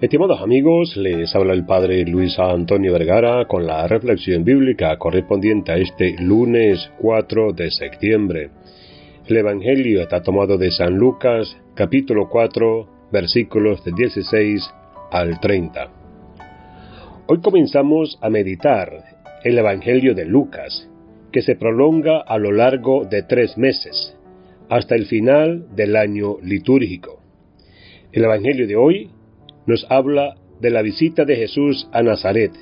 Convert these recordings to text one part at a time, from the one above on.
Estimados amigos, les habla el Padre Luis Antonio Vergara con la reflexión bíblica correspondiente a este lunes 4 de septiembre. El Evangelio está tomado de San Lucas, capítulo 4, versículos de 16 al 30. Hoy comenzamos a meditar el Evangelio de Lucas, que se prolonga a lo largo de tres meses, hasta el final del año litúrgico. El Evangelio de hoy nos habla de la visita de Jesús a Nazaret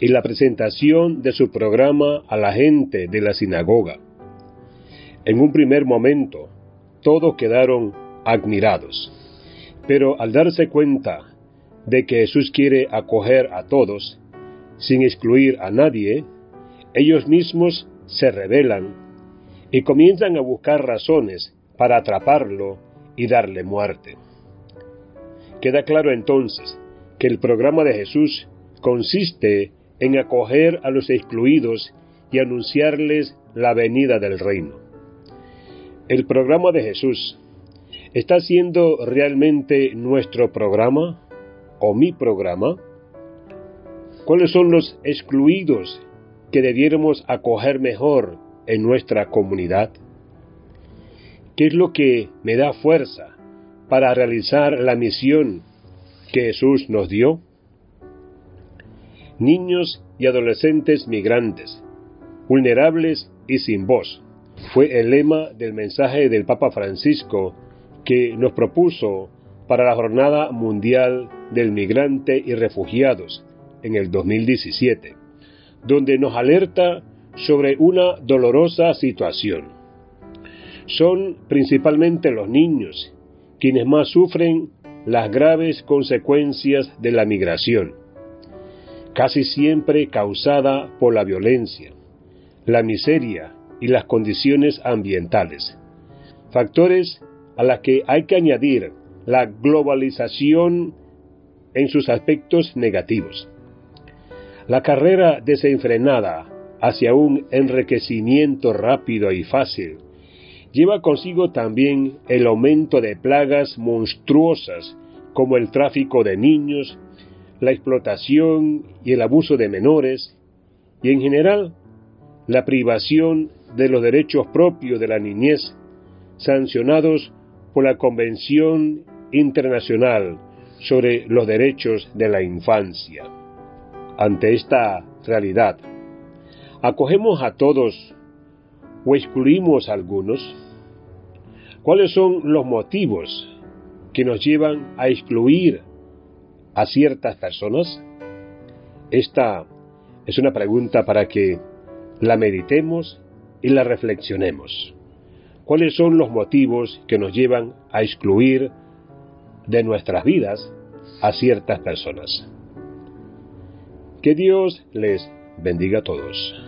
y la presentación de su programa a la gente de la sinagoga. En un primer momento, todos quedaron admirados, pero al darse cuenta de que Jesús quiere acoger a todos, sin excluir a nadie, ellos mismos se rebelan y comienzan a buscar razones para atraparlo y darle muerte. Queda claro entonces que el programa de Jesús consiste en acoger a los excluidos y anunciarles la venida del reino. El programa de Jesús está siendo realmente nuestro programa o mi programa. ¿Cuáles son los excluidos que debiéramos acoger mejor en nuestra comunidad? ¿Qué es lo que me da fuerza para realizar la misión que Jesús nos dio? Niños y adolescentes migrantes, vulnerables y sin voz, fue el lema del mensaje del Papa Francisco que nos propuso para la Jornada Mundial del Migrante y Refugiados en el 2017, donde nos alerta sobre una dolorosa situación. Son principalmente los niños quienes más sufren las graves consecuencias de la migración, casi siempre causada por la violencia, la miseria y las condiciones ambientales, factores a las que hay que añadir la globalización en sus aspectos negativos. La carrera desenfrenada hacia un enriquecimiento rápido y fácil lleva consigo también el aumento de plagas monstruosas como el tráfico de niños, la explotación y el abuso de menores, y en general la privación de los derechos propios de la niñez, sancionados por la Convención Internacional sobre los Derechos de la Infancia. Ante esta realidad, acogemos a todos o excluimos a algunos? ¿Cuáles son los motivos que nos llevan a excluir a ciertas personas? Esta es una pregunta para que la meditemos y la reflexionemos. ¿Cuáles son los motivos que nos llevan a excluir de nuestras vidas a ciertas personas? Que Dios les bendiga a todos.